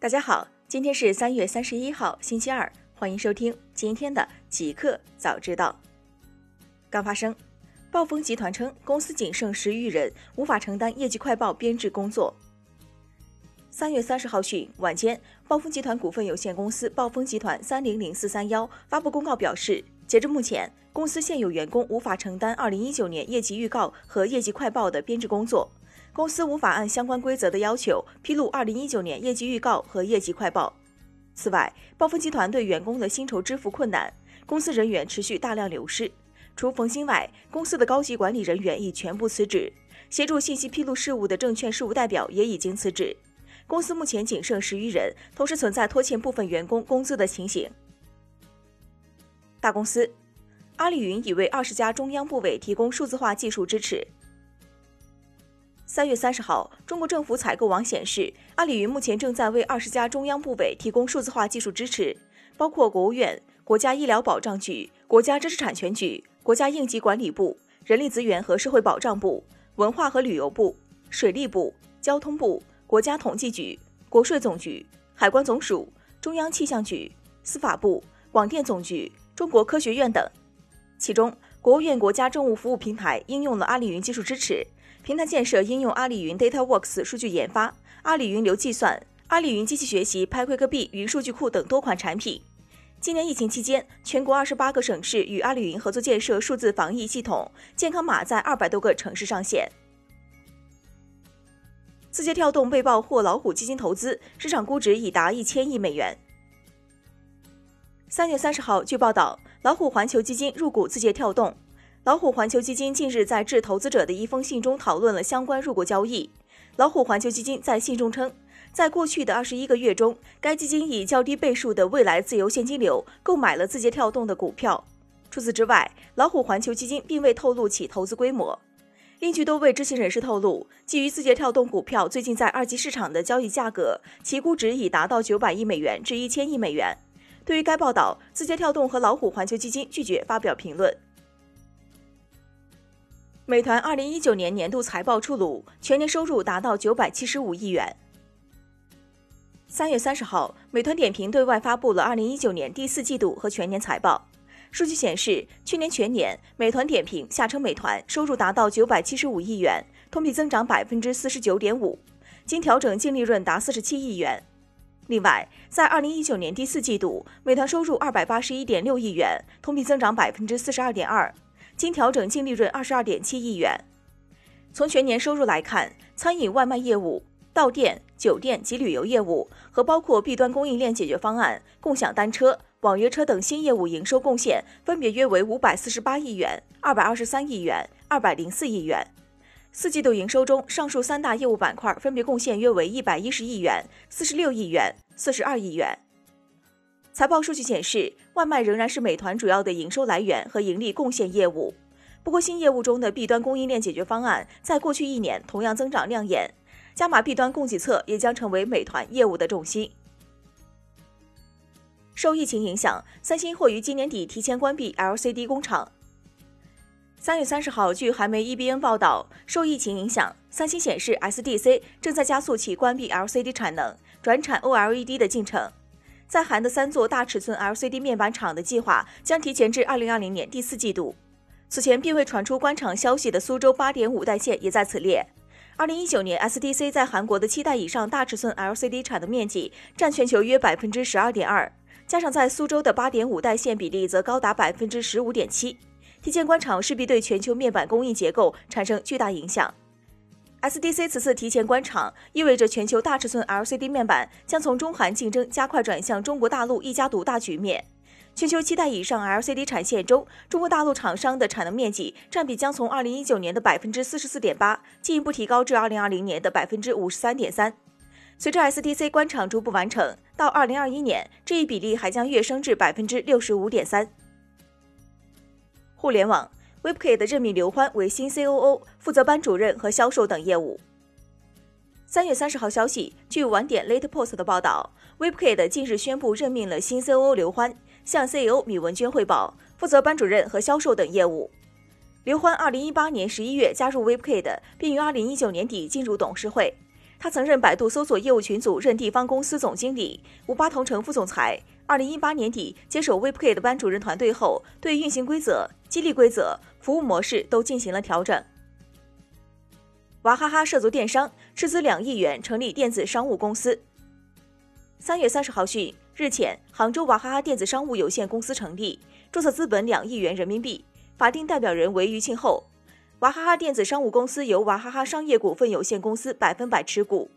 大家好，今天是三月三十一号，星期二，欢迎收听今天的极客早知道。刚发生，暴风集团称公司仅剩十余人，无法承担业绩快报编制工作。三月三十号讯，晚间，暴风集团股份有限公司暴风集团三零零四三幺发布公告表示，截至目前，公司现有员工无法承担二零一九年业绩预告和业绩快报的编制工作。公司无法按相关规则的要求披露2019年业绩预告和业绩快报。此外，暴风集团对员工的薪酬支付困难，公司人员持续大量流失。除冯鑫外，公司的高级管理人员已全部辞职，协助信息披露事务的证券事务代表也已经辞职。公司目前仅剩十余人，同时存在拖欠部分员工工资的情形。大公司，阿里云已为二十家中央部委提供数字化技术支持。三月三十号，中国政府采购网显示，阿里云目前正在为二十家中央部委提供数字化技术支持，包括国务院、国家医疗保障局、国家知识产权局、国家应急管理部、人力资源和社会保障部、文化和旅游部、水利部、交通部、国家统计局、国税总局、海关总署、中央气象局、司法部、广电总局、中国科学院等。其中，国务院国家政务服务平台应用了阿里云技术支持。平台建设应用阿里云 DataWorks 数据研发、阿里云流计算、阿里云机器学习、PyQuickB 云数据库等多款产品。今年疫情期间，全国二十八个省市与阿里云合作建设数字防疫系统，健康码在二百多个城市上线。字节跳动被曝获老虎基金投资，市场估值已达一千亿美元。三月三十号，据报道，老虎环球基金入股字节跳动。老虎环球基金近日在致投资者的一封信中讨论了相关入股交易。老虎环球基金在信中称，在过去的二十一个月中，该基金以较低倍数的未来自由现金流购买了字节跳动的股票。除此之外，老虎环球基金并未透露其投资规模。另据多位知情人士透露，基于字节跳动股票最近在二级市场的交易价格，其估值已达到九百亿美元至一千亿美元。对于该报道，字节跳动和老虎环球基金拒绝发表评论。美团二零一九年年度财报出炉，全年收入达到九百七十五亿元。三月三十号，美团点评对外发布了二零一九年第四季度和全年财报。数据显示，去年全年，美团点评（下称美团）收入达到九百七十五亿元，同比增长百分之四十九点五，经调整净利润达四十七亿元。另外，在二零一九年第四季度，美团收入二百八十一点六亿元，同比增长百分之四十二点二。经调整净利润二十二点七亿元。从全年收入来看，餐饮外卖业务、到店、酒店及旅游业务和包括 B 端供应链解决方案、共享单车、网约车等新业务营收贡献分别约为五百四十八亿元、二百二十三亿元、二百零四亿元。四季度营收中，上述三大业务板块分别贡献约为一百一十亿元、四十六亿元、四十二亿元。财报数据显示，外卖仍然是美团主要的营收来源和盈利贡献业务。不过，新业务中的 B 端供应链解决方案在过去一年同样增长亮眼，加码 B 端供给侧也将成为美团业务的重心。受疫情影响，三星或于今年底提前关闭 LCD 工厂。三月三十号，据韩媒 EBN 报道，受疫情影响，三星显示 SDC 正在加速其关闭 LCD 产能、转产 OLED 的进程。在韩的三座大尺寸 LCD 面板厂的计划将提前至二零二零年第四季度。此前并未传出关厂消息的苏州八点五代线也在此列。二零一九年，SDC 在韩国的七代以上大尺寸 LCD 产的面积占全球约百分之十二点二，加上在苏州的八点五代线比例则高达百分之十五点七。提前关厂势必对全球面板供应结构产生巨大影响。SDC 此次提前关厂，意味着全球大尺寸 LCD 面板将从中韩竞争加快转向中国大陆一家独大局面。全球七代以上 LCD 产线中，中国大陆厂商的产能面积占比将从2019年的百分之四十四点八进一步提高至2020年的百分之五十三点三。随着 SDC 关厂逐步完成，到2021年，这一比例还将跃升至百分之六十五点三。互联网。Webkit 任命刘欢为新 COO，负责班主任和销售等业务。三月三十号消息，据晚点 Late Post 的报道，Webkit 近日宣布任命了新 COO 刘欢，向 CEO 米文娟汇报，负责班主任和销售等业务。刘欢二零一八年十一月加入 Webkit，并于二零一九年底进入董事会。他曾任百度搜索业务群组任地方公司总经理、五八同城副总裁。二零一八年底接手 Webkit 的班主任团队后，对运行规则、激励规则、服务模式都进行了调整。娃哈哈涉足电商，斥资两亿元成立电子商务公司。三月三十号讯，日前，杭州娃哈哈电子商务有限公司成立，注册资本两亿元人民币，法定代表人为余庆后。娃哈哈电子商务公司由娃哈哈商业股份有限公司百分百持股。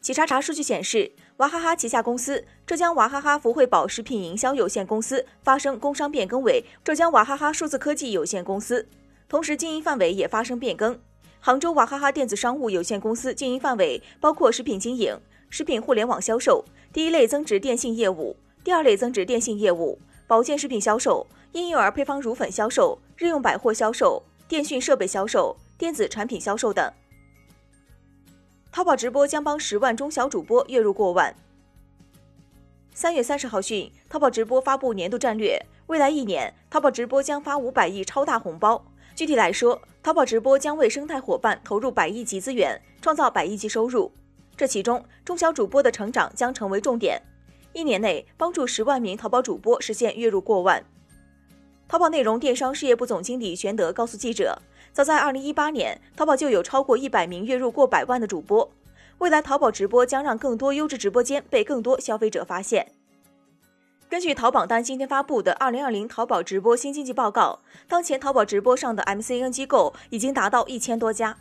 企查查数据显示，娃哈哈旗下公司浙江娃哈哈福汇宝食品营销有限公司发生工商变更为浙江娃哈哈数字科技有限公司，同时经营范围也发生变更。杭州娃哈哈电子商务有限公司经营范围包括食品经营、食品互联网销售、第一类增值电信业务、第二类增值电信业务、保健食品销售、婴幼儿配方乳粉销售、日用百货销售、电讯设备销售、电子产品销售等。淘宝直播将帮十万中小主播月入过万。三月三十号讯，淘宝直播发布年度战略，未来一年，淘宝直播将发五百亿超大红包。具体来说，淘宝直播将为生态伙伴投入百亿级资源，创造百亿级收入。这其中，中小主播的成长将成为重点。一年内，帮助十万名淘宝主播实现月入过万。淘宝内容电商事业部总经理玄德告诉记者。早在二零一八年，淘宝就有超过一百名月入过百万的主播。未来，淘宝直播将让更多优质直播间被更多消费者发现。根据淘宝单今天发布的《二零二零淘宝直播新经济报告》，当前淘宝直播上的 MCN 机构已经达到一千多家。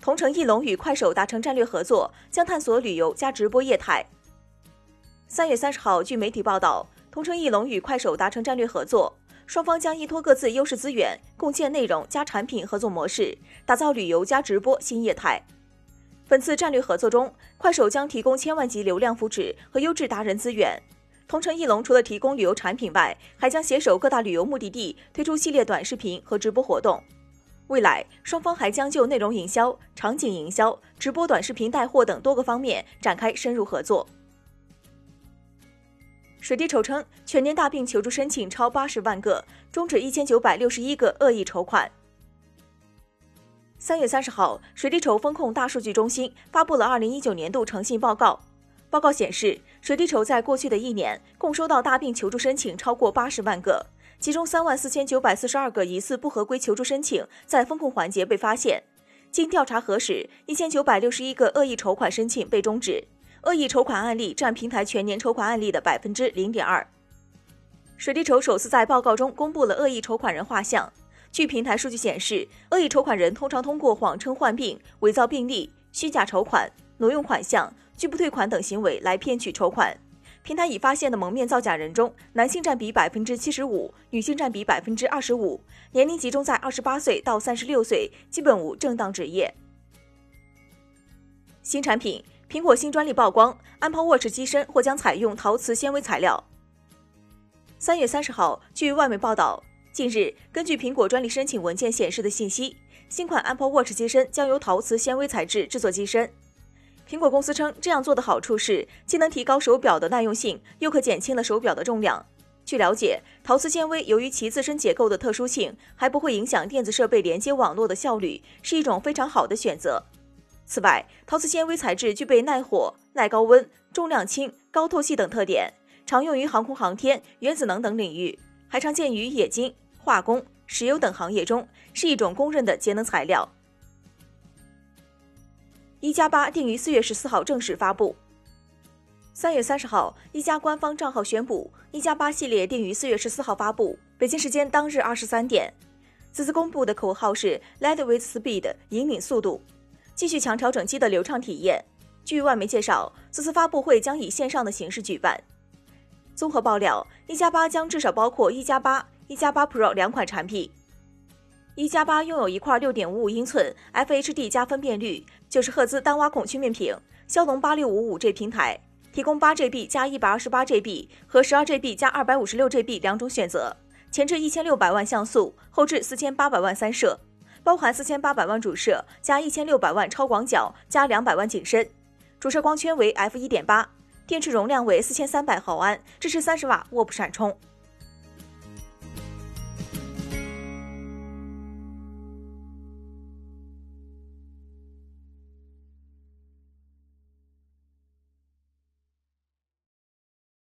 同城艺龙与快手达成战略合作，将探索旅游加直播业态。三月三十号，据媒体报道，同城艺龙与快手达成战略合作。双方将依托各自优势资源，共建内容加产品合作模式，打造旅游加直播新业态。本次战略合作中，快手将提供千万级流量扶持和优质达人资源，同城艺龙除了提供旅游产品外，还将携手各大旅游目的地推出系列短视频和直播活动。未来，双方还将就内容营销、场景营销、直播短视频带货等多个方面展开深入合作。水滴筹称，全年大病求助申请超八十万个，终止一千九百六十一个恶意筹款。三月三十号，水滴筹风控大数据中心发布了二零一九年度诚信报告。报告显示，水滴筹在过去的一年共收到大病求助申请超过八十万个，其中三万四千九百四十二个疑似不合规求助申请在风控环节被发现。经调查核实，一千九百六十一个恶意筹款申请被终止。恶意筹款案例占平台全年筹款案例的百分之零点二。水滴筹首次在报告中公布了恶意筹款人画像。据平台数据显示，恶意筹款人通常通过谎称患病、伪造病历、虚假筹款、挪用款项、拒不退款等行为来骗取筹款。平台已发现的蒙面造假人中，男性占比百分之七十五，女性占比百分之二十五，年龄集中在二十八岁到三十六岁，基本无正当职业。新产品。苹果新专利曝光，Apple Watch 机身或将采用陶瓷纤维材料。三月三十号，据外媒报道，近日根据苹果专利申请文件显示的信息，新款 Apple Watch 机身将由陶瓷纤维材质制作机身。苹果公司称，这样做的好处是既能提高手表的耐用性，又可减轻了手表的重量。据了解，陶瓷纤维由于其自身结构的特殊性，还不会影响电子设备连接网络的效率，是一种非常好的选择。此外，陶瓷纤维材质具备耐火、耐高温、重量轻、高透气等特点，常用于航空航天、原子能等领域，还常见于冶金、化工、石油等行业中，是一种公认的节能材料。一加八定于四月十四号正式发布。三月三十号，一加官方账号宣布，一加八系列定于四月十四号发布，北京时间当日二十三点。此次公布的口号是 “Lead with Speed”，引领速度。继续强调整机的流畅体验。据外媒介绍，此次发布会将以线上的形式举办。综合爆料，一加八将至少包括一加八、一加八 Pro 两款产品。一加八拥有一块六点五五英寸 FHD 加分辨率、九十赫兹单挖孔曲面屏、骁龙八六五五 G 平台，提供八 GB 加一百二十八 GB 和十二 GB 加二百五十六 GB 两种选择，前置一千六百万像素，后置四千八百万三摄。包含四千八百万主摄加一千六百万超广角加两百万景深，主摄光圈为 f 一点八，电池容量为四千三百毫安，支持三十瓦卧铺闪充。